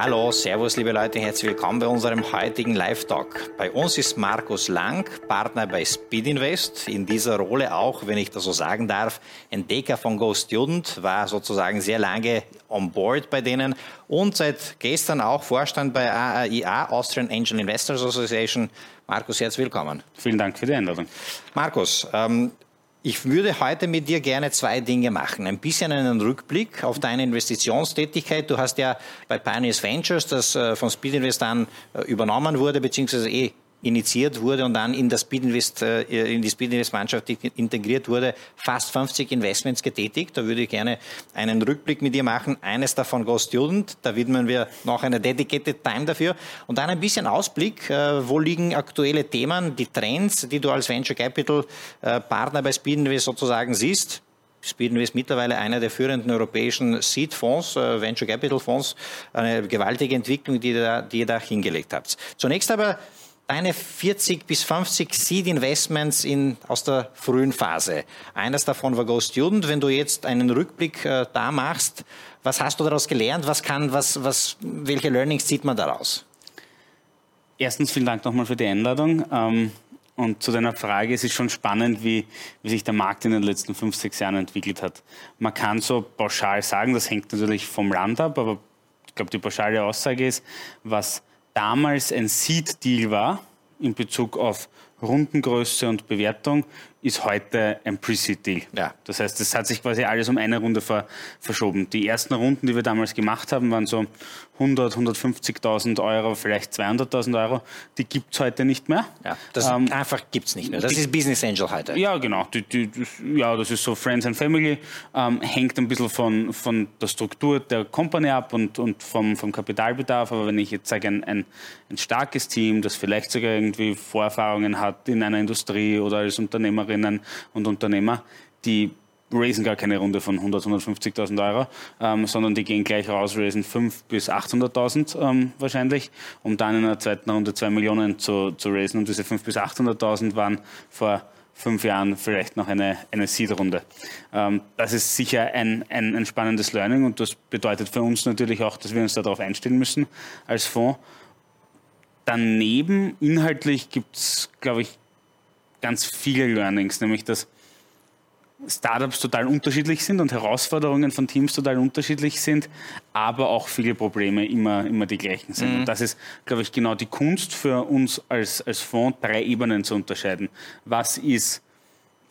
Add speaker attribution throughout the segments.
Speaker 1: Hallo, Servus, liebe Leute, herzlich willkommen bei unserem heutigen Live-Talk. Bei uns ist Markus Lang, Partner bei Speed Invest. In dieser Rolle auch, wenn ich das so sagen darf, Entdecker von Go Student, war sozusagen sehr lange on board bei denen und seit gestern auch Vorstand bei AAIA, Austrian Angel Investors Association. Markus, herzlich willkommen.
Speaker 2: Vielen Dank für die Einladung.
Speaker 1: Markus, ähm, ich würde heute mit dir gerne zwei Dinge machen. Ein bisschen einen Rückblick auf deine Investitionstätigkeit. Du hast ja bei Pioneers Ventures, das äh, von Speed Invest an äh, übernommen wurde, beziehungsweise eh initiiert wurde und dann in, das Speedinvest, äh, in die Speedinvest-Mannschaft integriert wurde, fast 50 Investments getätigt. Da würde ich gerne einen Rückblick mit dir machen. Eines davon Go Student, da widmen wir noch eine dedicated Time dafür. Und dann ein bisschen Ausblick, äh, wo liegen aktuelle Themen, die Trends, die du als Venture Capital äh, Partner bei Speedinvest sozusagen siehst. Speedinvest mittlerweile einer der führenden europäischen Seed-Fonds, Venture Capital Fonds, eine gewaltige Entwicklung, die ihr da, die ihr da hingelegt habt. Zunächst aber deine 40 bis 50 Seed-Investments aus der frühen Phase. Eines davon war Go Student. Wenn du jetzt einen Rückblick äh, da machst, was hast du daraus gelernt? Was kann, was, was, welche Learnings zieht man daraus?
Speaker 2: Erstens vielen Dank nochmal für die Einladung. Ähm, und zu deiner Frage, es ist schon spannend, wie, wie sich der Markt in den letzten fünf, sechs Jahren entwickelt hat. Man kann so pauschal sagen, das hängt natürlich vom Land ab, aber ich glaube, die pauschale Aussage ist, was damals ein Seed-Deal war in Bezug auf Rundengröße und Bewertung, ist heute ein Pre-Seed-Deal. Ja. Das heißt, es hat sich quasi alles um eine Runde ver verschoben. Die ersten Runden, die wir damals gemacht haben, waren so 100, 150.000 Euro, vielleicht 200.000 Euro. Die gibt es heute nicht mehr.
Speaker 1: Ja, das ähm, einfach gibt es nicht mehr. Das die, ist Business Angel heute.
Speaker 2: Ja, genau. Die, die, das, ja, das ist so Friends and Family. Ähm, hängt ein bisschen von, von der Struktur der Company ab und, und vom, vom Kapitalbedarf. Aber wenn ich jetzt sage, ein, ein, ein starkes Team, das vielleicht sogar irgendwie Vorerfahrungen hat in einer Industrie oder als Unternehmerinnen und Unternehmer, die raisen gar keine Runde von 100, 150.000 Euro, ähm, sondern die gehen gleich raus, raisen 5 bis 800.000 ähm, wahrscheinlich, um dann in der zweiten Runde 2 Millionen zu, zu raisen. Und diese 5 bis 800.000 waren vor fünf Jahren vielleicht noch eine, eine Seed-Runde. Ähm, das ist sicher ein, ein, ein spannendes Learning und das bedeutet für uns natürlich auch, dass wir uns darauf einstellen müssen als Fonds. Daneben inhaltlich gibt es, glaube ich, ganz viele Learnings, nämlich dass Startups total unterschiedlich sind und Herausforderungen von Teams total unterschiedlich sind, aber auch viele Probleme immer, immer die gleichen sind. Mhm. Und das ist, glaube ich, genau die Kunst für uns als, als Fonds, drei Ebenen zu unterscheiden. Was ist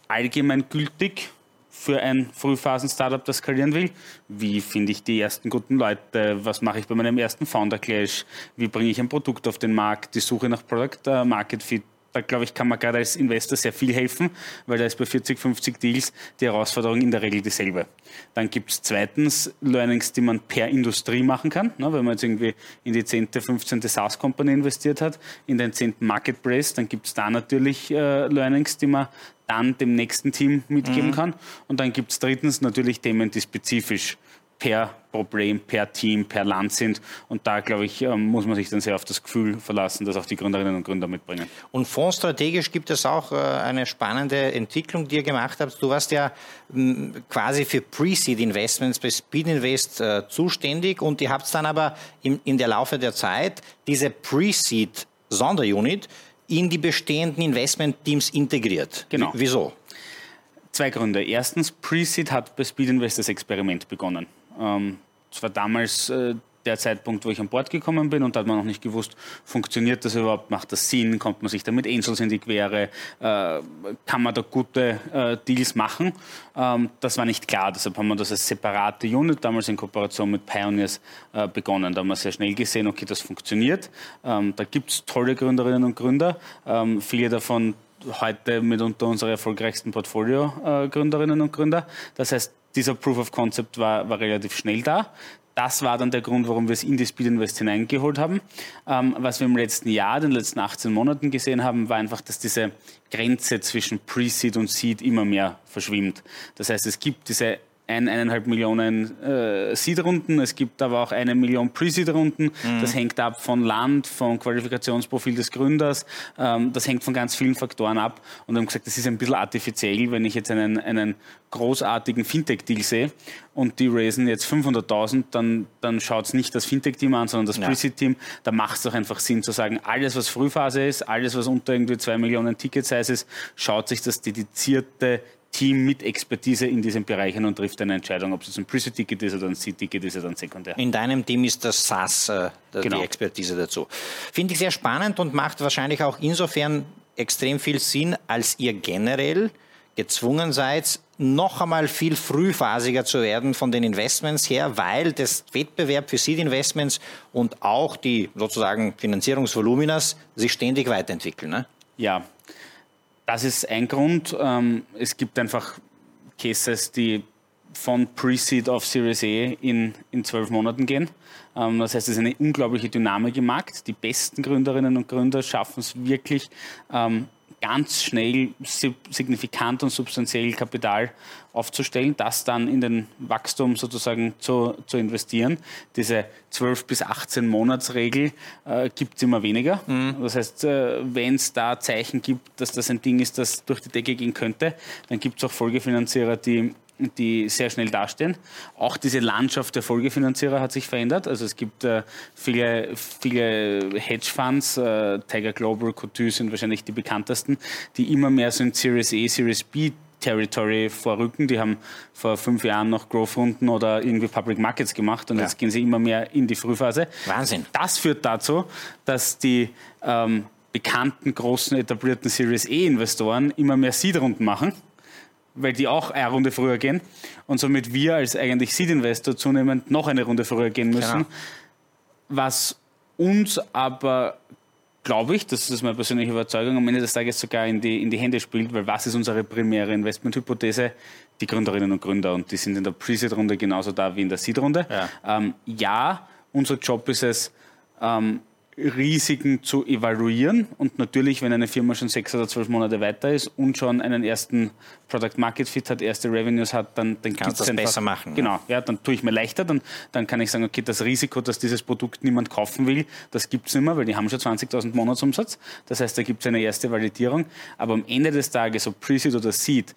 Speaker 2: allgemeingültig für ein Frühphasen-Startup, das skalieren will? Wie finde ich die ersten guten Leute? Was mache ich bei meinem ersten Founder-Clash? Wie bringe ich ein Produkt auf den Markt? Die Suche nach Product-Market-Fit da glaube ich, kann man gerade als Investor sehr viel helfen, weil da ist bei 40, 50 Deals die Herausforderung in der Regel dieselbe. Dann gibt es zweitens Learnings, die man per Industrie machen kann. Ne? Wenn man jetzt irgendwie in die 10., 15. SaaS-Company investiert hat, in den 10. Marketplace, dann gibt es da natürlich äh, Learnings, die man dann dem nächsten Team mitgeben mhm. kann. Und dann gibt es drittens natürlich Themen, die spezifisch per Problem, per Team, per Land sind. Und da, glaube ich, ähm, muss man sich dann sehr auf das Gefühl verlassen, das auch die Gründerinnen und Gründer mitbringen.
Speaker 1: Und fondsstrategisch gibt es auch äh, eine spannende Entwicklung, die ihr gemacht habt. Du warst ja quasi für Pre-Seed Investments bei Speed Invest äh, zuständig und ihr habt dann aber in der Laufe der Zeit diese Pre-Seed Sonderunit in die bestehenden Investment-Teams integriert.
Speaker 2: Genau.
Speaker 1: Wieso?
Speaker 2: Zwei Gründe. Erstens, Pre-Seed hat bei Speed Invest das Experiment begonnen. Ähm, das war damals äh, der Zeitpunkt, wo ich an Bord gekommen bin und da hat man noch nicht gewusst, funktioniert das überhaupt, macht das Sinn, kommt man sich da mit Angels in die Quere, äh, kann man da gute äh, Deals machen. Ähm, das war nicht klar, deshalb haben wir das als separate Unit damals in Kooperation mit Pioneers äh, begonnen. Da haben wir sehr schnell gesehen, okay, das funktioniert. Ähm, da gibt es tolle Gründerinnen und Gründer, ähm, viele davon heute mitunter unsere erfolgreichsten Portfolio-Gründerinnen und Gründer. Das heißt, dieser Proof of Concept war, war relativ schnell da. Das war dann der Grund, warum wir es in die Speed Invest hineingeholt haben. Ähm, was wir im letzten Jahr, den letzten 18 Monaten gesehen haben, war einfach, dass diese Grenze zwischen Pre-Seed und Seed immer mehr verschwimmt. Das heißt, es gibt diese ein, eineinhalb Millionen äh, Seed-Runden, es gibt aber auch eine Million Pre-Seed-Runden. Mhm. Das hängt ab von Land, vom Qualifikationsprofil des Gründers. Ähm, das hängt von ganz vielen Faktoren ab. Und wir haben gesagt, das ist ein bisschen artifiziell, wenn ich jetzt einen, einen großartigen Fintech-Deal sehe und die raisen jetzt 500.000, dann, dann schaut es nicht das Fintech-Team an, sondern das Pre-Seed-Team. Da macht es doch einfach Sinn zu sagen, alles, was Frühphase ist, alles, was unter irgendwie zwei Millionen Ticket-Size ist, schaut sich das dedizierte Team mit Expertise in diesen Bereichen und trifft eine Entscheidung, ob es ein Pre-Ticket ist oder ein Seed-Ticket ist oder ein Sekundär.
Speaker 1: In deinem Team ist das SaaS äh, genau. die Expertise dazu. Finde ich sehr spannend und macht wahrscheinlich auch insofern extrem viel Sinn, als ihr generell gezwungen seid, noch einmal viel frühphasiger zu werden von den Investments her, weil das Wettbewerb für Seed Investments und auch die sozusagen Finanzierungsvoluminas sich ständig weiterentwickeln. Ne?
Speaker 2: Ja, das ist ein Grund. Ähm, es gibt einfach Cases, die von Pre-Seed auf Series E in, in zwölf Monaten gehen. Ähm, das heißt, es ist eine unglaubliche Dynamik im Markt. Die besten Gründerinnen und Gründer schaffen es wirklich, ähm, ganz schnell signifikant und substanziell Kapital aufzustellen, das dann in den Wachstum sozusagen zu, zu investieren. Diese 12 bis 18 Monatsregel äh, gibt es immer weniger. Mhm. Das heißt, äh, wenn es da Zeichen gibt, dass das ein Ding ist, das durch die Decke gehen könnte, dann gibt es auch Folgefinanzierer, die die sehr schnell dastehen. Auch diese Landschaft der Folgefinanzierer hat sich verändert. Also es gibt äh, viele, viele Hedgefonds, äh, Tiger Global, Cotu sind wahrscheinlich die bekanntesten, die immer mehr so in Series A, Series B Territory vorrücken. Die haben vor fünf Jahren noch Growth-Runden oder irgendwie Public Markets gemacht und ja. jetzt gehen sie immer mehr in die Frühphase.
Speaker 1: Wahnsinn.
Speaker 2: Das führt dazu, dass die ähm, bekannten, großen, etablierten Series E-Investoren immer mehr Seed-Runden machen weil die auch eine Runde früher gehen und somit wir als eigentlich Seed-Investor zunehmend noch eine Runde früher gehen müssen. Genau. Was uns aber, glaube ich, das ist meine persönliche Überzeugung, am Ende des Tages sogar in die, in die Hände spielt, weil was ist unsere primäre Investmenthypothese? Die Gründerinnen und Gründer und die sind in der Pre-Seed-Runde genauso da wie in der Seed-Runde. Ja. Ähm, ja, unser Job ist es, ähm, Risiken zu evaluieren. Und natürlich, wenn eine Firma schon sechs oder zwölf Monate weiter ist und schon einen ersten Product Market Fit hat, erste Revenues hat, dann, dann
Speaker 1: kannst du das einfach, besser machen.
Speaker 2: Genau, ja. ja, dann tue ich mir leichter. Dann, dann kann ich sagen, okay, das Risiko, dass dieses Produkt niemand kaufen will, das gibt es nicht mehr, weil die haben schon 20.000 Monatsumsatz. Das heißt, da gibt es eine erste Validierung. Aber am Ende des Tages, ob Pre-Seed oder Seed,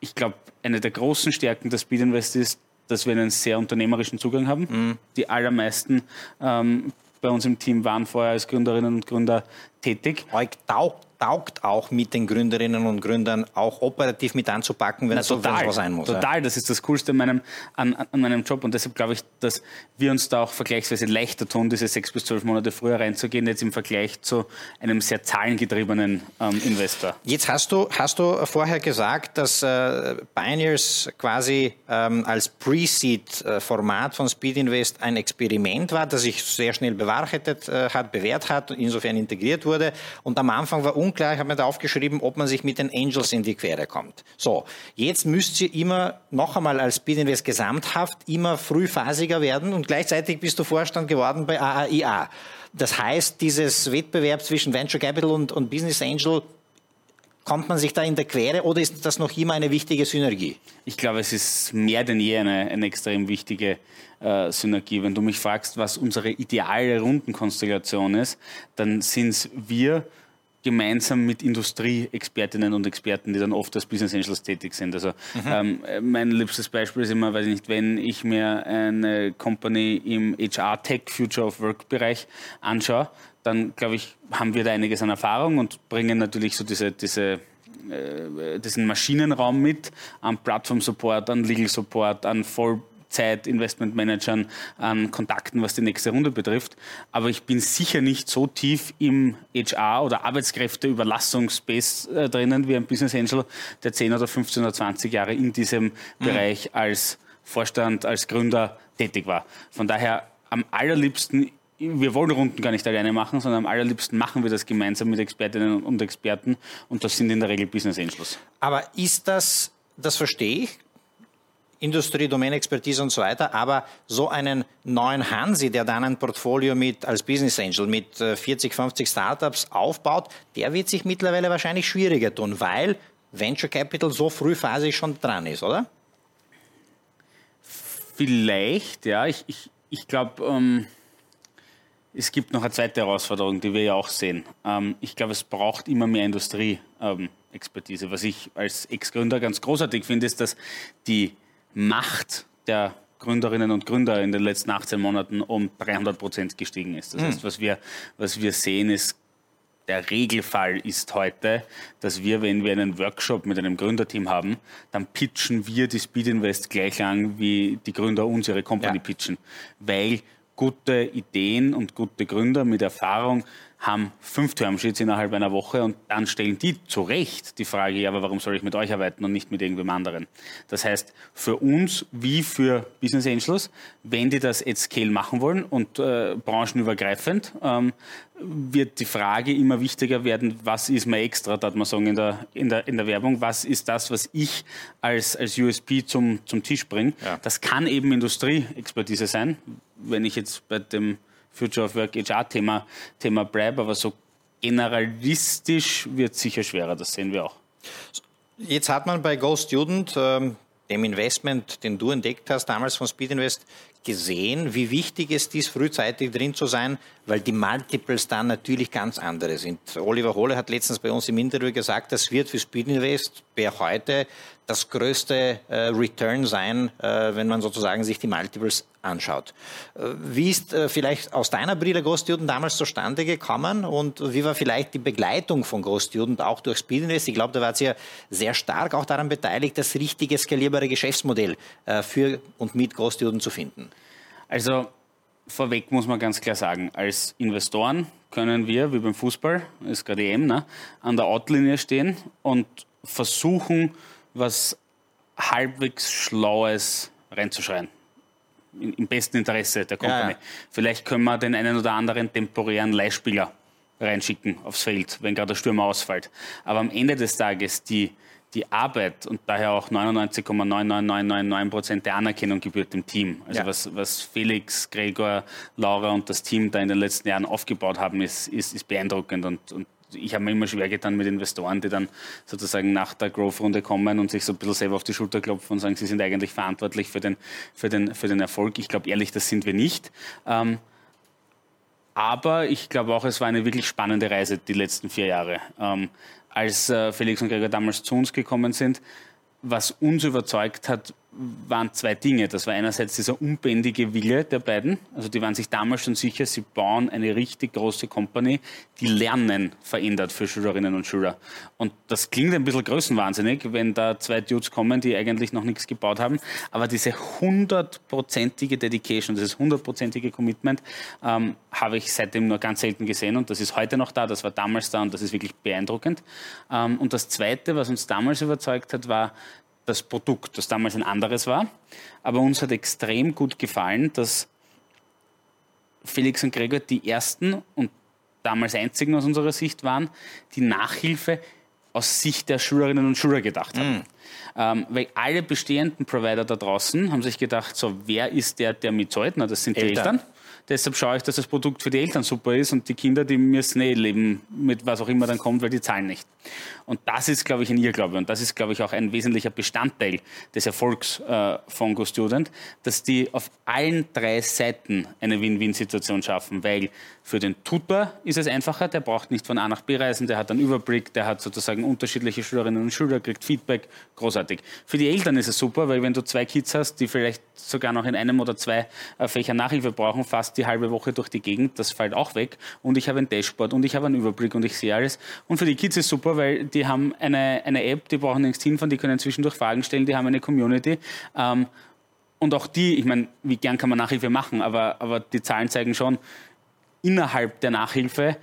Speaker 2: ich glaube, eine der großen Stärken des Speed Invest ist, dass wir einen sehr unternehmerischen Zugang haben. Mhm. Die allermeisten ähm, bei uns im Team waren vorher als Gründerinnen und Gründer tätig.
Speaker 1: Euch taugt taugt auch mit den Gründerinnen und Gründern auch operativ mit anzupacken, wenn es so sein muss.
Speaker 2: Total, ja. das ist das Coolste an meinem, an, an meinem Job und deshalb glaube ich, dass wir uns da auch vergleichsweise leichter tun, diese sechs bis zwölf Monate früher reinzugehen, jetzt im Vergleich zu einem sehr zahlengetriebenen ähm, Investor.
Speaker 1: Jetzt hast du, hast du vorher gesagt, dass äh, Pioneers quasi ähm, als Pre-Seed-Format von Speed Invest ein Experiment war, das sich sehr schnell bewahrheitet äh, hat, bewährt hat, insofern integriert wurde und am Anfang war unklar, ich habe mir da aufgeschrieben, ob man sich mit den Angels in die Quere kommt. So, jetzt müsst ihr immer noch einmal als Speedinvest gesamthaft immer frühphasiger werden und gleichzeitig bist du Vorstand geworden bei AAIA. Das heißt, dieses Wettbewerb zwischen Venture Capital und, und Business Angel Kommt man sich da in der Quere oder ist das noch immer eine wichtige Synergie?
Speaker 2: Ich glaube, es ist mehr denn je eine, eine extrem wichtige äh, Synergie. Wenn du mich fragst, was unsere ideale Rundenkonstellation ist, dann sind es wir gemeinsam mit Industrieexpertinnen und Experten, die dann oft als Business Angels tätig sind. Also mhm. ähm, mein liebstes Beispiel ist immer, weiß ich nicht, wenn ich mir eine Company im HR Tech Future of Work Bereich anschaue, dann glaube ich, haben wir da einiges an Erfahrung und bringen natürlich so diese, diese äh, diesen Maschinenraum mit an Plattform Support, an Legal Support, an Voll Zeit, Investmentmanagern, an Kontakten, was die nächste Runde betrifft. Aber ich bin sicher nicht so tief im HR- oder Arbeitskräfteüberlassungsspace äh, drinnen wie ein Business Angel, der 10 oder 15 oder 20 Jahre in diesem mhm. Bereich als Vorstand, als Gründer tätig war. Von daher am allerliebsten wir wollen Runden gar nicht alleine machen, sondern am allerliebsten machen wir das gemeinsam mit Expertinnen und Experten und das sind in der Regel Business Angels.
Speaker 1: Aber ist das, das verstehe ich, Industrie, Domänexpertise und so weiter, aber so einen neuen Hansi, der dann ein Portfolio mit als Business Angel mit 40, äh, 50 Startups aufbaut, der wird sich mittlerweile wahrscheinlich schwieriger tun, weil Venture Capital so frühphasig schon dran ist, oder?
Speaker 2: Vielleicht, ja. Ich, ich, ich glaube, ähm, es gibt noch eine zweite Herausforderung, die wir ja auch sehen. Ähm, ich glaube, es braucht immer mehr Industrie-Expertise. Ähm, Was ich als Ex-Gründer ganz großartig finde, ist, dass die Macht der Gründerinnen und Gründer in den letzten 18 Monaten um 300 Prozent gestiegen ist. Das mhm. heißt, was wir, was wir sehen, ist der Regelfall ist heute, dass wir, wenn wir einen Workshop mit einem Gründerteam haben, dann pitchen wir die Speed Invest gleich lang, wie die Gründer uns ihre Company ja. pitchen. Weil gute Ideen und gute Gründer mit Erfahrung haben fünf Termsheets innerhalb einer Woche und dann stellen die zu Recht die Frage, ja, aber warum soll ich mit euch arbeiten und nicht mit irgendwem anderen? Das heißt, für uns wie für Business Angels, wenn die das at scale machen wollen und äh, branchenübergreifend, ähm, wird die Frage immer wichtiger werden, was ist mein Extra, da hat man sagen in der, in der, in der Werbung, was ist das, was ich als, als USP zum, zum Tisch bringe. Ja. Das kann eben Industrieexpertise sein, wenn ich jetzt bei dem Future of Work HR-Thema Thema bleibe, aber so generalistisch wird es sicher schwerer, das sehen wir auch.
Speaker 1: Jetzt hat man bei Go Student, ähm, dem Investment, den du entdeckt hast, damals von Speed Invest, gesehen, wie wichtig es ist, frühzeitig drin zu sein, weil die Multiples dann natürlich ganz andere sind. Oliver Hohle hat letztens bei uns im Interview gesagt, das wird für Speed Invest per heute das größte äh, Return sein, äh, wenn man sozusagen sich die Multiples anschaut. Äh, wie ist äh, vielleicht aus deiner Brille Großstudent damals zustande gekommen und wie war vielleicht die Begleitung von Großstudent auch durch Speed Invest? Ich glaube, da wart ihr sehr stark auch daran beteiligt, das richtige skalierbare Geschäftsmodell äh, für und mit Großstudent zu finden.
Speaker 2: Also vorweg muss man ganz klar sagen, als Investoren können wir, wie beim Fußball, ist gerade EM, ne, an der Outlinie stehen und versuchen, was halbwegs Schlaues reinzuschreien. Im besten Interesse der Company. Ja, ja. Vielleicht können wir den einen oder anderen temporären Leihspieler reinschicken aufs Feld, wenn gerade der Stürmer ausfällt. Aber am Ende des Tages die die Arbeit und daher auch 99,99999 Prozent der Anerkennung gebührt dem Team. Also ja. was, was Felix, Gregor, Laura und das Team da in den letzten Jahren aufgebaut haben, ist, ist, ist beeindruckend und, und ich habe mir immer schwer getan mit Investoren, die dann sozusagen nach der Growth-Runde kommen und sich so ein bisschen selber auf die Schulter klopfen und sagen, sie sind eigentlich verantwortlich für den, für den, für den Erfolg. Ich glaube ehrlich, das sind wir nicht. Ähm, aber ich glaube auch, es war eine wirklich spannende Reise die letzten vier Jahre. Ähm, als äh, Felix und Gregor damals zu uns gekommen sind, was uns überzeugt hat, waren zwei Dinge. Das war einerseits dieser unbändige Wille der beiden. Also die waren sich damals schon sicher, sie bauen eine richtig große Company, die Lernen verändert für Schülerinnen und Schüler. Und das klingt ein bisschen größenwahnsinnig, wenn da zwei Dudes kommen, die eigentlich noch nichts gebaut haben. Aber diese hundertprozentige Dedication, dieses hundertprozentige Commitment ähm, habe ich seitdem nur ganz selten gesehen. Und das ist heute noch da, das war damals da und das ist wirklich beeindruckend. Ähm, und das Zweite, was uns damals überzeugt hat, war, das Produkt, das damals ein anderes war. Aber uns hat extrem gut gefallen, dass Felix und Gregor die ersten und damals einzigen aus unserer Sicht waren, die Nachhilfe aus Sicht der Schülerinnen und Schüler gedacht haben. Mm. Ähm, weil alle bestehenden Provider da draußen haben sich gedacht, so wer ist der, der mitzahlt? Na, das sind Eltern. die Eltern. Deshalb schaue ich, dass das Produkt für die Eltern super ist und die Kinder, die müssen eh leben mit was auch immer dann kommt, weil die zahlen nicht. Und das ist, glaube ich, ein Irrglaube und das ist, glaube ich, auch ein wesentlicher Bestandteil des Erfolgs äh, von GoStudent, dass die auf allen drei Seiten eine Win-Win-Situation schaffen, weil für den Tutor ist es einfacher, der braucht nicht von A nach B reisen, der hat einen Überblick, der hat sozusagen unterschiedliche Schülerinnen und Schüler, kriegt Feedback, großartig. Für die Eltern ist es super, weil wenn du zwei Kids hast, die vielleicht sogar noch in einem oder zwei äh, Fächern Nachhilfe brauchen, fast die halbe Woche durch die Gegend, das fällt auch weg und ich habe ein Dashboard und ich habe einen Überblick und ich sehe alles. Und für die Kids ist es super, weil die haben eine, eine App, die brauchen nichts hinfahren, die können zwischendurch Fragen stellen, die haben eine Community. Ähm, und auch die, ich meine, wie gern kann man Nachhilfe machen, aber, aber die Zahlen zeigen schon, innerhalb der Nachhilfe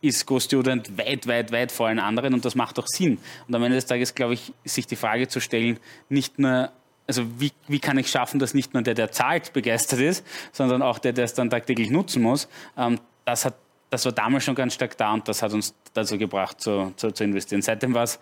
Speaker 2: ist GoStudent weit, weit, weit vor allen anderen und das macht auch Sinn. Und am Ende des Tages, glaube ich, sich die Frage zu stellen, nicht nur, also wie, wie kann ich schaffen, dass nicht nur der, der zahlt, begeistert ist, sondern auch der, der es dann tagtäglich nutzen muss, ähm, das, hat, das war damals schon ganz stark da und das hat uns dazu gebracht, zu, zu, zu investieren. Seitdem war es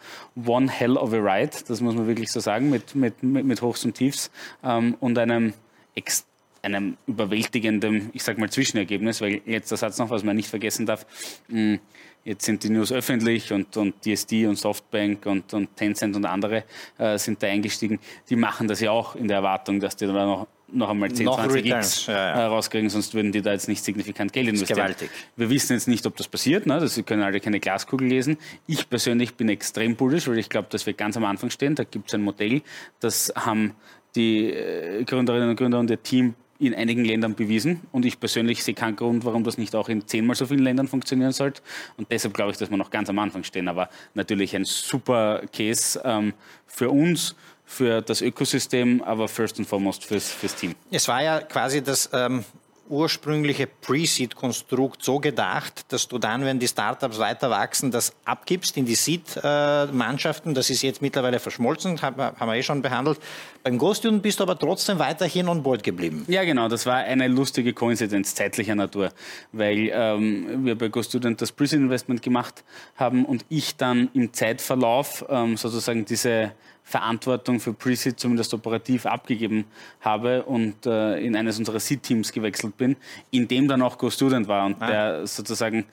Speaker 2: one hell of a ride, das muss man wirklich so sagen, mit, mit, mit, mit Hochs und Tiefs ähm, und einem extrem einem überwältigenden, ich sag mal, Zwischenergebnis, weil jetzt der Satz noch, was man nicht vergessen darf, hm, jetzt sind die News öffentlich und, und DSD und Softbank und, und Tencent und andere äh, sind da eingestiegen. Die machen das ja auch in der Erwartung, dass die dann noch noch einmal 10,
Speaker 1: Noch
Speaker 2: 20
Speaker 1: Returns,
Speaker 2: X
Speaker 1: ja, ja.
Speaker 2: äh, rauskriegen, sonst würden die da jetzt nicht signifikant Geld investieren.
Speaker 1: gewaltig.
Speaker 2: Wir wissen jetzt nicht, ob das passiert, ne? das, Sie können alle keine Glaskugel lesen. Ich persönlich bin extrem bullish, weil ich glaube, dass wir ganz am Anfang stehen. Da gibt es ein Modell, das haben die äh, Gründerinnen und Gründer und ihr Team in einigen Ländern bewiesen. Und ich persönlich sehe keinen Grund, warum das nicht auch in zehnmal so vielen Ländern funktionieren sollte. Und deshalb glaube ich, dass wir noch ganz am Anfang stehen. Aber natürlich ein super Case ähm, für uns, für das Ökosystem, aber first and foremost fürs, fürs Team.
Speaker 1: Es war ja quasi das ähm, ursprüngliche Pre-Seed-Konstrukt so gedacht, dass du dann, wenn die Startups weiter wachsen, das abgibst in die Seed-Mannschaften. Das ist jetzt mittlerweile verschmolzen, haben wir eh schon behandelt. Beim Ghost Student bist du aber trotzdem weiterhin on board geblieben.
Speaker 2: Ja, genau, das war eine lustige Koinzidenz zeitlicher Natur, weil ähm, wir bei Ghost Student das Pre-Seed Investment gemacht haben und ich dann im Zeitverlauf ähm, sozusagen diese Verantwortung für Pre-Seed zumindest operativ abgegeben habe und äh, in eines unserer Seed-Teams gewechselt bin, in dem dann auch Go-Student war und
Speaker 1: Ah.
Speaker 2: der sozusagen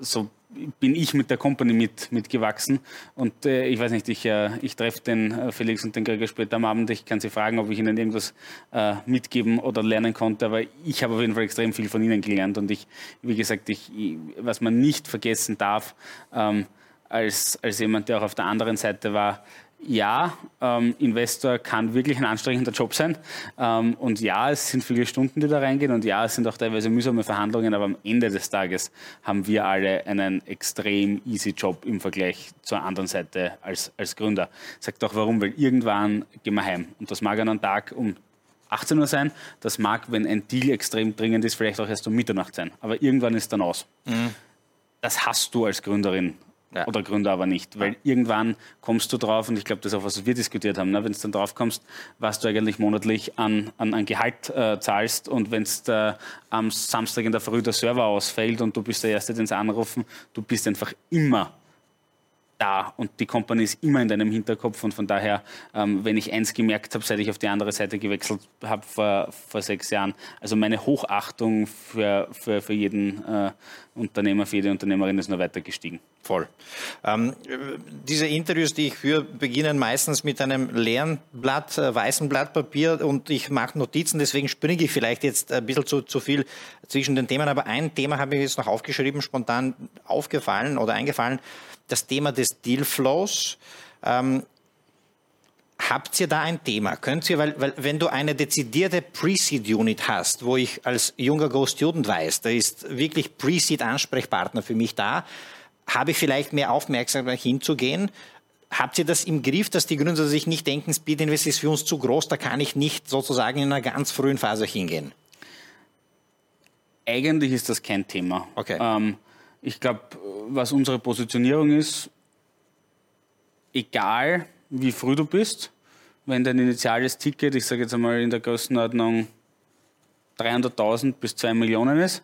Speaker 2: so bin ich mit der Company mit, mitgewachsen. Und äh, ich weiß nicht, ich, äh, ich treffe den äh, Felix und den Gregor später am Abend, ich kann sie fragen, ob ich ihnen irgendwas äh, mitgeben oder lernen konnte, aber ich habe auf jeden Fall extrem viel von ihnen gelernt. Und ich, wie gesagt, ich, was man nicht vergessen darf, ähm, als, als jemand, der auch auf der anderen Seite war, ja, ähm, Investor kann wirklich ein anstrengender Job sein. Ähm, und ja, es sind viele Stunden, die da reingehen. Und ja, es sind auch teilweise mühsame Verhandlungen. Aber am Ende des Tages haben wir alle einen extrem easy Job im Vergleich zur anderen Seite als, als Gründer. Sagt auch warum, weil irgendwann gehen wir heim. Und das mag an einem Tag um 18 Uhr sein. Das mag, wenn ein Deal extrem dringend ist, vielleicht auch erst um Mitternacht sein. Aber irgendwann ist dann aus. Das hast du als Gründerin
Speaker 1: Ja.
Speaker 2: oder Gründer aber nicht, weil irgendwann kommst du drauf, und ich glaube, das ist auch, was wir diskutiert haben, ne? wenn du dann drauf kommst, was du eigentlich monatlich an, an, an Gehalt äh, zahlst und wenn es am Samstag in der Früh der Server ausfällt und du bist der Erste, den sie anrufen, du bist einfach immer da. Und die Company ist immer in deinem Hinterkopf. Und von daher, ähm, wenn ich eins gemerkt habe, seit ich auf die andere Seite gewechselt habe vor, vor sechs Jahren, also meine Hochachtung für, für, für jeden äh, Unternehmer, für jede Unternehmerin ist nur weiter gestiegen.
Speaker 1: Voll. Ähm, diese Interviews, die ich führe, beginnen meistens mit einem leeren Blatt, äh, weißen Blatt Papier. Und ich mache Notizen, deswegen springe ich vielleicht jetzt ein bisschen zu, zu viel zwischen den Themen, aber ein Thema habe ich jetzt noch aufgeschrieben, spontan aufgefallen oder eingefallen, das Thema des Dealflows. Ähm, Habt ihr da ein Thema? Könnt ihr, weil, weil wenn du eine dezidierte Pre-Seed-Unit hast, wo ich als junger Go-Student weiß, da ist wirklich Pre-Seed-Ansprechpartner für mich da, habe ich vielleicht mehr Aufmerksamkeit hinzugehen? Habt ihr das im Griff, dass die Gründer sich nicht denken, Speed Invest ist für uns zu groß, da kann ich nicht sozusagen in einer ganz frühen Phase hingehen?
Speaker 2: Eigentlich ist das kein Thema.
Speaker 1: Okay.
Speaker 2: Ähm, ich glaube, was unsere Positionierung ist, egal wie früh du bist, wenn dein initiales Ticket, ich sage jetzt einmal in der Größenordnung 300.000 bis 2 Millionen ist,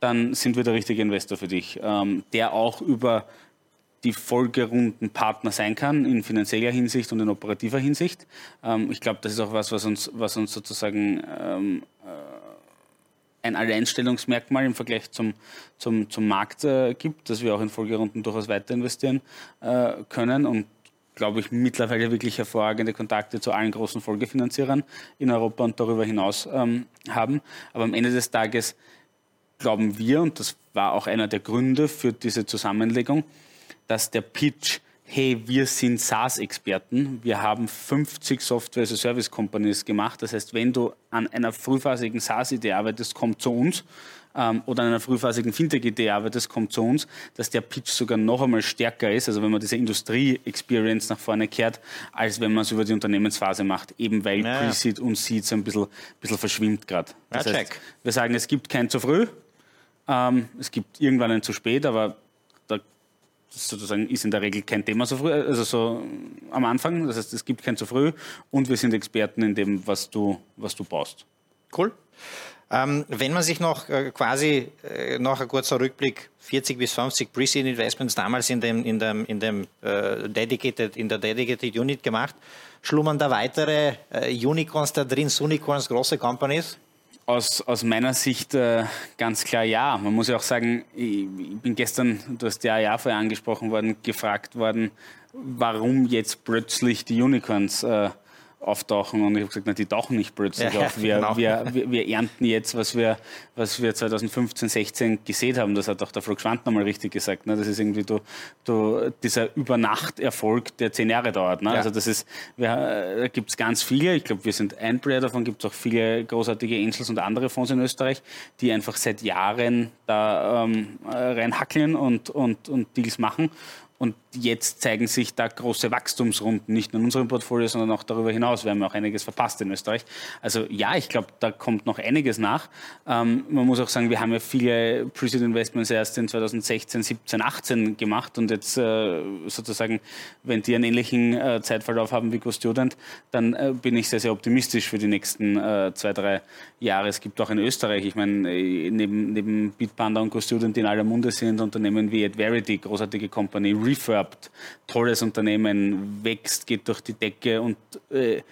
Speaker 2: dann sind wir der richtige Investor für dich, ähm, der auch über die Folgerunden Partner sein kann, in finanzieller Hinsicht und in operativer Hinsicht. Ähm, ich glaube, das ist auch was, was uns, was uns sozusagen ähm, ein Alleinstellungsmerkmal im Vergleich zum, zum, zum Markt äh, gibt, dass wir auch in Folgerunden durchaus weiter investieren äh, können und glaube ich, mittlerweile wirklich hervorragende Kontakte zu allen großen Folgefinanzierern in Europa und darüber hinaus ähm, haben. Aber am Ende des Tages glauben wir, und das war auch einer der Gründe für diese Zusammenlegung, dass der Pitch, hey, wir sind SaaS-Experten, wir haben 50 Software-as-a-Service-Companies gemacht. Das heißt, wenn du an einer frühphasigen SaaS-Idee arbeitest, komm zu uns ähm, oder an einer frühphasigen Fintech-Idee arbeitest, kommt zu uns, dass der Pitch sogar noch einmal stärker ist, also wenn man diese Industrie-Experience nach vorne kehrt, als wenn man es über die Unternehmensphase macht, eben weil
Speaker 1: Ja.
Speaker 2: Pre-Seed und Seed so ein bisschen, bisschen verschwimmt gerade. Das
Speaker 1: Ja,
Speaker 2: heißt, wir sagen, es gibt kein zu früh, ähm, es gibt irgendwann ein zu spät, aber das sozusagen ist in der Regel kein Thema so früh, also so am Anfang. Das heißt, es gibt kein zu früh und wir sind Experten in dem, was du, was du baust.
Speaker 1: Cool. Ähm, wenn man sich noch äh, quasi, äh, noch ein kurzer Rückblick, 40 bis 50 Pre-Seed Investments damals in dem, in dem, in dem äh, Dedicated, in der Dedicated Unit gemacht, schlummern da weitere äh, Unicorns da drin, Unicorns, große Companies?
Speaker 2: Aus, aus meiner Sicht äh, ganz klar ja. Man muss ja auch sagen, ich, ich bin gestern, du hast ja ja vorher angesprochen worden, gefragt worden, warum jetzt plötzlich die Unicorns äh, auftauchen. Und ich habe gesagt, na, die tauchen nicht plötzlich
Speaker 1: Ja,
Speaker 2: auf. Wir,
Speaker 1: genau.
Speaker 2: wir, wir, wir ernten jetzt, was wir, was wir 2015, 16 gesehen haben. Das hat auch der Flug Schwand nochmal richtig gesagt. Ne? Das ist irgendwie du, du, dieser Übernachterfolg, der zehn Jahre dauert. Ne?
Speaker 1: Ja.
Speaker 2: Also das ist, wir, da gibt es ganz viele. Ich glaube, wir sind ein Player davon, gibt es auch viele großartige Angels und andere Fonds in Österreich, die einfach seit Jahren da ähm, äh, reinhackeln und, und, und Deals machen. Und jetzt zeigen sich da große Wachstumsrunden, nicht nur in unserem Portfolio, sondern auch darüber hinaus. Wir haben auch einiges verpasst in Österreich. Also ja, ich glaube, da kommt noch einiges nach. Ähm, man muss auch sagen, wir haben ja viele Pre-Seed Investments erst in 2016, 17, 18 gemacht und jetzt äh, sozusagen, wenn die einen ähnlichen äh, Zeitverlauf haben wie GoStudent, dann äh, bin ich sehr, sehr optimistisch für die nächsten äh, zwei, drei Jahre. Es gibt auch in Österreich, ich meine, äh, neben, neben Bitpanda und GoStudent, die in aller Munde sind, Unternehmen wie AdVerity, großartige Company, Refurbed, tolles Unternehmen, wächst, geht durch die Decke und äh,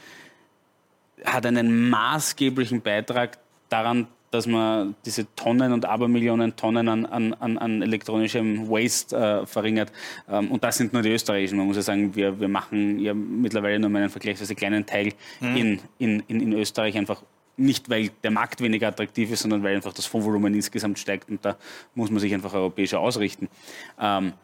Speaker 2: hat einen maßgeblichen Beitrag daran, dass man diese Tonnen und Abermillionen Tonnen an, an, an elektronischem Waste äh, verringert. Ähm, und das sind nur die österreichischen. Man muss ja sagen, wir, wir machen ja mittlerweile nur einen vergleichsweise kleinen Teil in, in, in, in Österreich einfach nicht, weil der Markt weniger attraktiv ist, sondern weil einfach das Fondsvolumen insgesamt steigt und da muss man sich einfach europäischer ausrichten. Ähm,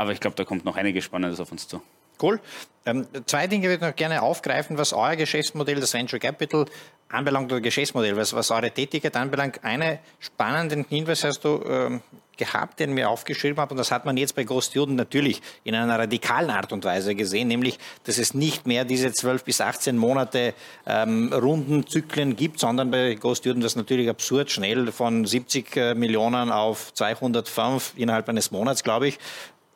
Speaker 2: aber ich glaube, da kommt noch einiges Spannendes auf uns zu.
Speaker 1: Cool. Ähm, zwei Dinge würde ich noch gerne aufgreifen, was euer Geschäftsmodell, das Venture Capital, anbelangt oder Geschäftsmodell, was, was eure Tätigkeit anbelangt. Einen spannenden Hinweis hast du ähm, gehabt, den mir aufgeschrieben habe, und das hat man jetzt bei GoStudent natürlich in einer radikalen Art und Weise gesehen, nämlich, dass es nicht mehr diese 12 bis 18 Monate ähm, Rundenzyklen gibt, sondern bei GoStudent das natürlich absurd schnell von 70 äh, Millionen auf 205 innerhalb eines Monats, glaube ich,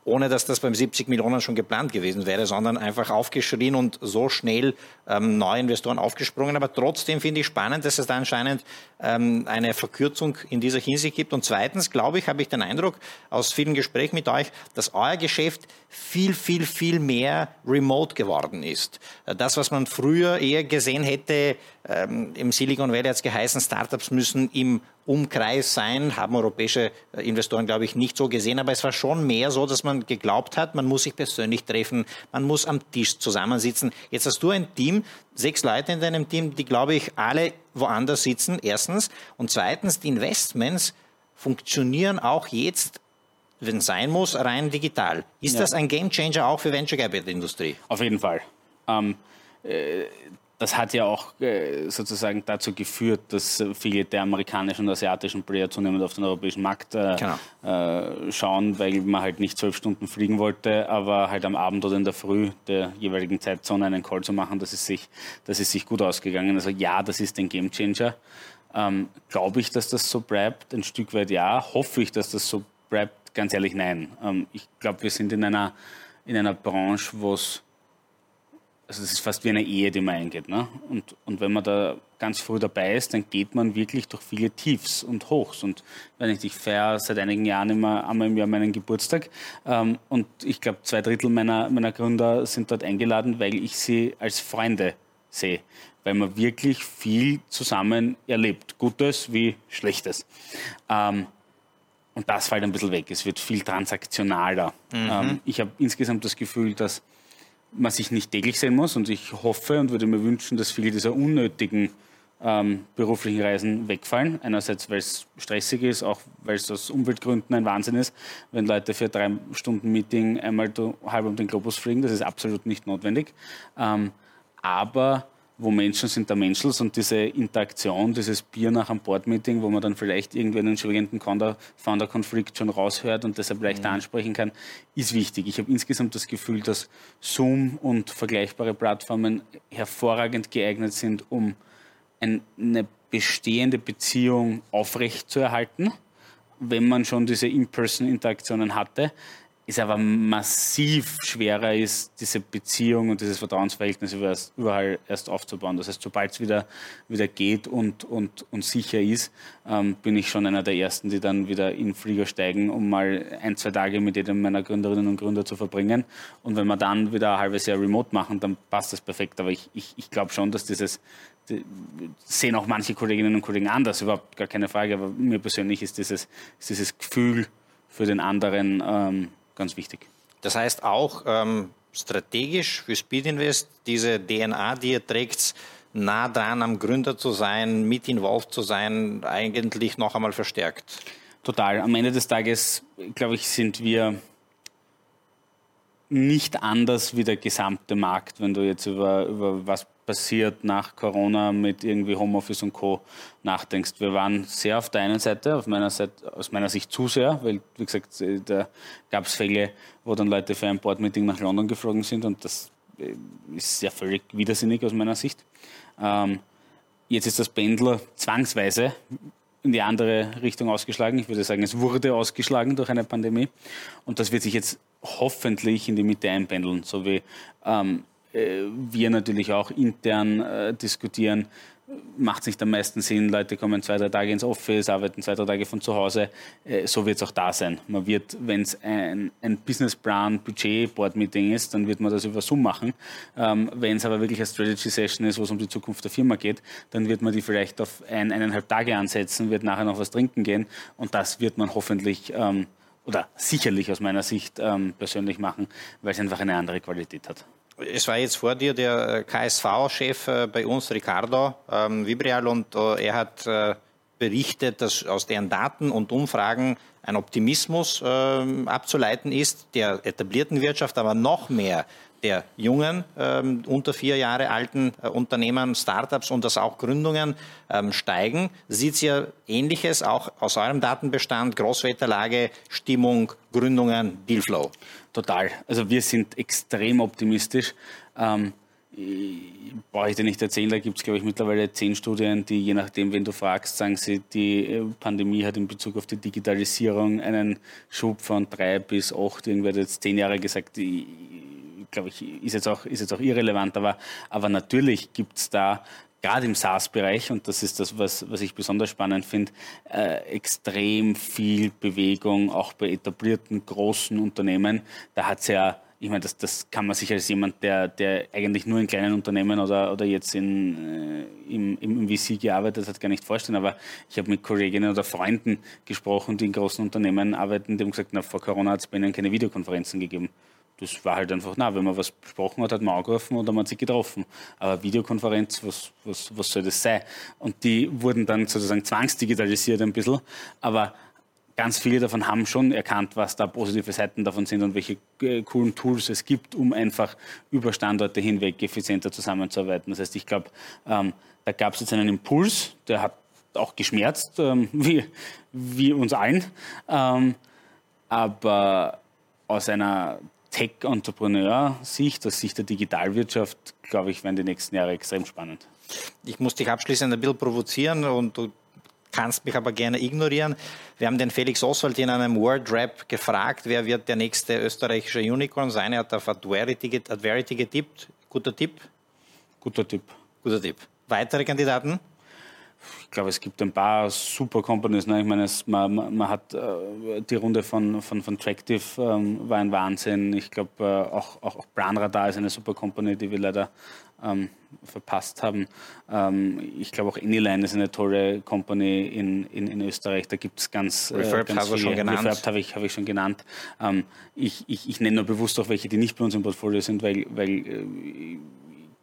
Speaker 1: ohne dass das beim 70 Millionen schon geplant gewesen wäre, sondern einfach aufgeschrien und so schnell ähm, neue Investoren aufgesprungen. Aber trotzdem finde ich spannend, dass es da anscheinend ähm, eine Verkürzung in dieser Hinsicht gibt. Und zweitens, glaube ich, habe ich den Eindruck aus vielen Gesprächen mit euch, dass euer Geschäft viel, viel, viel mehr remote geworden ist. Das, was man früher eher gesehen hätte, ähm, im Silicon Valley hat es geheißen, Startups müssen im Umkreis sein, haben europäische äh, Investoren, glaube ich, nicht so gesehen, aber es war schon mehr so, dass man geglaubt hat, man muss sich persönlich treffen, man muss am Tisch zusammensitzen. Jetzt hast du ein Team, sechs Leute in deinem Team, die, glaube ich, alle woanders sitzen, erstens. Und zweitens, die Investments funktionieren auch jetzt, wenn es sein muss, rein digital. Ist
Speaker 2: Ja.
Speaker 1: das ein Gamechanger auch für Venture Capital Industrie?
Speaker 2: Auf jeden Fall. Ähm, äh, das hat ja auch äh, sozusagen dazu geführt, dass viele der amerikanischen und asiatischen Player zunehmend auf den europäischen Markt äh, äh, schauen, weil man halt nicht zwölf Stunden fliegen wollte, aber halt am Abend oder in der Früh der jeweiligen Zeitzone einen Call zu machen, das ist sich, das ist sich gut ausgegangen. Also ja, das ist ein Gamechanger. Ähm, Glaube ich, dass das so bleibt? Ein Stück weit ja. Hoffe ich, dass das so bleibt? Ganz ehrlich, nein. Ähm, ich glaube, wir sind in einer, in einer Branche, wo es also das ist fast wie eine Ehe, die man eingeht. Ne? Und, und wenn man da ganz früh dabei ist, dann geht man wirklich durch viele Tiefs und Hochs. Und wenn ich, ich feiere seit einigen Jahren immer einmal im Jahr meinen Geburtstag. Ähm, und ich glaube, zwei Drittel meiner, meiner Gründer sind dort eingeladen, weil ich sie als Freunde sehe. Weil man wirklich viel zusammen erlebt. Gutes wie Schlechtes. Ähm, und das fällt ein bisschen weg. Es wird viel transaktionaler. Ähm, ich habe insgesamt das Gefühl, dass man sich nicht täglich sehen muss. Und ich hoffe und würde mir wünschen, dass viele dieser unnötigen ähm, beruflichen Reisen wegfallen. Einerseits, weil es stressig ist, auch weil es aus Umweltgründen ein Wahnsinn ist, wenn Leute für drei Stunden Meeting einmal halb um den Globus fliegen. Das ist absolut nicht notwendig. Ähm, aber wo Menschen sind da Menschels und diese Interaktion, dieses Bier nach einem Board-Meeting, wo man dann vielleicht irgendwie einen schwierigenden Founder- Founder-Konflikt schon raushört und deshalb leichter ansprechen kann, ist wichtig. Ich habe insgesamt das Gefühl, dass Zoom und vergleichbare Plattformen hervorragend geeignet sind, um ein, eine bestehende Beziehung aufrechtzuerhalten, wenn man schon diese In-Person-Interaktionen hatte es aber massiv schwerer ist, diese Beziehung und dieses Vertrauensverhältnis über- überall erst aufzubauen. Das heißt, sobald es wieder, wieder geht und, und, und sicher ist, ähm, bin ich schon einer der Ersten, die dann wieder in den Flieger steigen, um mal ein, zwei Tage mit jedem meiner Gründerinnen und Gründer zu verbringen. Und wenn wir dann wieder ein halbes Jahr remote machen, dann passt das perfekt. Aber ich, ich, ich glaube schon, dass dieses, die, sehen auch manche Kolleginnen und Kollegen anders, überhaupt gar keine Frage. Aber mir persönlich ist dieses, ist dieses Gefühl für den anderen ähm, ganz wichtig.
Speaker 1: Das heißt auch, ähm, strategisch für Speed Invest diese DNA, die ihr trägt, nah dran am Gründer zu sein, mit involved zu sein, eigentlich noch einmal verstärkt?
Speaker 2: Total. Am Ende des Tages, glaube ich, sind wir nicht anders wie der gesamte Markt, wenn du jetzt über, über was passiert nach Corona mit irgendwie Homeoffice und Co. nachdenkst. Wir waren sehr auf der einen Seite, auf meiner Seite, aus meiner Sicht zu sehr, weil, wie gesagt, da gab es Fälle, wo dann Leute für ein Boardmeeting nach London geflogen sind und das äh, ist sehr völlig widersinnig aus meiner Sicht. Ähm, jetzt ist das Pendler zwangsweise in die andere Richtung ausgeschlagen. Ich würde sagen, es wurde ausgeschlagen durch eine Pandemie. Und das wird sich jetzt hoffentlich in die Mitte einpendeln, so wie ähm, äh, wir natürlich auch intern äh, diskutieren, macht es nicht am meisten Sinn, Leute kommen zwei, drei Tage ins Office, arbeiten zwei, drei Tage von zu Hause. Äh, so wird es auch da sein. Man wird, wenn es ein, ein Businessplan, Budget, Board-Meeting ist, dann wird man das über Zoom machen. Ähm, wenn es aber wirklich eine Strategy-Session ist, wo es um die Zukunft der Firma geht, dann wird man die vielleicht auf ein, eineinhalb Tage ansetzen, wird nachher noch was trinken gehen und das wird man hoffentlich ähm, oder sicherlich aus meiner Sicht ähm, persönlich machen, weil es einfach eine andere Qualität hat.
Speaker 1: Es war jetzt vor dir der äh, KSV-Chef äh, bei uns, Ricardo ähm, Vibrial, und äh, er hat berichtet, dass aus deren Daten und Umfragen ein Optimismus ähm, abzuleiten ist, der etablierten Wirtschaft, aber noch mehr der jungen, ähm, unter vier Jahre alten äh, Unternehmen, Startups und dass auch Gründungen ähm, steigen. Sieht ihr Ähnliches auch aus eurem Datenbestand, Großwetterlage, Stimmung, Gründungen, Dealflow?
Speaker 2: Total. Also wir sind extrem optimistisch. Ähm, brauche ich dir nicht erzählen, da gibt es, glaube ich, mittlerweile zehn Studien, die je nachdem, wenn du fragst, sagen sie, die äh, Pandemie hat in Bezug auf die Digitalisierung einen Schub von drei bis acht, irgendwer hat jetzt zehn Jahre gesagt, glaube ich, ist jetzt auch, ist jetzt auch irrelevant, aber, aber natürlich gibt es da gerade im SaaS-Bereich, und das ist das, was, was ich besonders spannend finde, äh, extrem viel Bewegung, auch bei etablierten großen Unternehmen. Da hat es ja ich meine, das, das kann man sich als jemand, der, der eigentlich nur in kleinen Unternehmen oder, oder jetzt in, äh, im, im VC gearbeitet hat, gar nicht vorstellen. Aber ich habe mit Kolleginnen oder Freunden gesprochen, die in großen Unternehmen arbeiten, die haben gesagt, na, vor Corona hat es bei ihnen keine Videokonferenzen gegeben. Das war halt einfach, na, wenn man was besprochen hat, hat man angerufen oder man hat sich getroffen. Aber Videokonferenz, was, was, was soll das sein? Und die wurden dann sozusagen zwangsdigitalisiert ein bisschen. Aber ganz viele davon haben schon erkannt, was da positive Seiten davon sind und welche äh, coolen Tools es gibt, um einfach über Standorte hinweg effizienter zusammenzuarbeiten. Das heißt, ich glaube, ähm, da gab es jetzt einen Impuls, der hat auch geschmerzt, ähm, wie, wie uns allen. Ähm, aber aus einer Tech-Entrepreneur-Sicht, aus Sicht der Digitalwirtschaft, glaube ich, werden die nächsten Jahre extrem spannend.
Speaker 1: Ich muss dich abschließend ein bisschen provozieren und du kannst mich aber gerne ignorieren. Wir haben den Felix Oswald in einem Word Rap gefragt, wer wird der nächste österreichische Unicorn sein. Er hat auf Adverity, Adverity getippt. Guter Tipp?
Speaker 2: Guter Tipp.
Speaker 1: Guter Tipp. Weitere Kandidaten?
Speaker 2: Ich glaube, es gibt ein paar super Companies. Ne? Ich meine, es, man, man, hat äh, die Runde von, von, von Tractive ähm, war ein Wahnsinn. Ich glaube, äh, auch, auch, auch Planradar ist eine super Company, die wir leider ähm, verpasst haben. Ähm, ich glaube auch Anyline ist eine tolle Company in, in, in Österreich. Da gibt es ganz,
Speaker 1: äh, ganz viele. Schon genannt.
Speaker 2: Habe ich, hab ich schon genannt. Ähm, ich, ich, ich nenne nur bewusst auch welche, die nicht bei uns im Portfolio sind, weil, weil äh,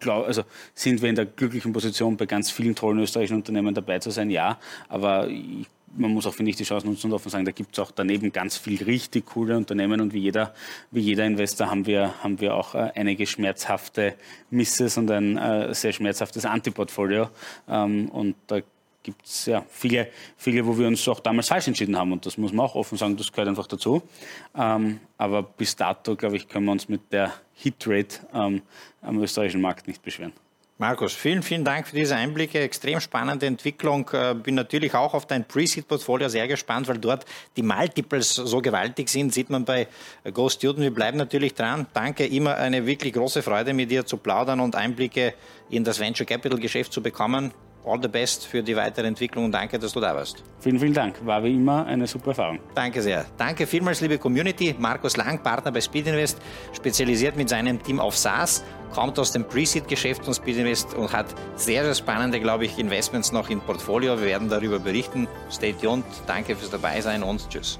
Speaker 2: glaub, also sind wir in der glücklichen Position, bei ganz vielen tollen österreichischen Unternehmen dabei zu sein, ja. Aber ich man muss auch, finde ich, die Chance nutzen und offen sagen, da gibt es auch daneben ganz viel richtig coole Unternehmen und wie jeder, wie jeder Investor haben wir, haben wir auch äh, einige schmerzhafte Misses und ein äh, sehr schmerzhaftes Antiportfolio. Ähm, und da gibt es ja viele, viele, wo wir uns auch damals falsch entschieden haben. Und das muss man auch offen sagen, das gehört einfach dazu. Ähm, aber bis dato, glaube ich, können wir uns mit der Hitrate ähm, am österreichischen Markt nicht beschweren.
Speaker 1: Markus, vielen, vielen Dank für diese Einblicke. Extrem spannende Entwicklung. Äh, bin natürlich auch auf dein Pre-Seed-Portfolio sehr gespannt, weil dort die Multiples so gewaltig sind. Sieht man bei Go Student. Wir bleiben natürlich dran. Danke, immer eine wirklich große Freude, mit dir zu plaudern und Einblicke in das Venture Capital Geschäft zu bekommen. All the best für die weitere Entwicklung und danke, dass du da warst.
Speaker 2: Vielen, vielen Dank. War wie immer eine super Erfahrung.
Speaker 1: Danke sehr. Danke vielmals, liebe Community. Markus Lang, Partner bei Speedinvest, spezialisiert mit seinem Team auf SaaS, kommt aus dem Pre-Seed-Geschäft von Speedinvest und hat sehr, sehr spannende, glaube ich, Investments noch im Portfolio. Wir werden darüber berichten. Stay tuned. Danke fürs Dabeisein und tschüss.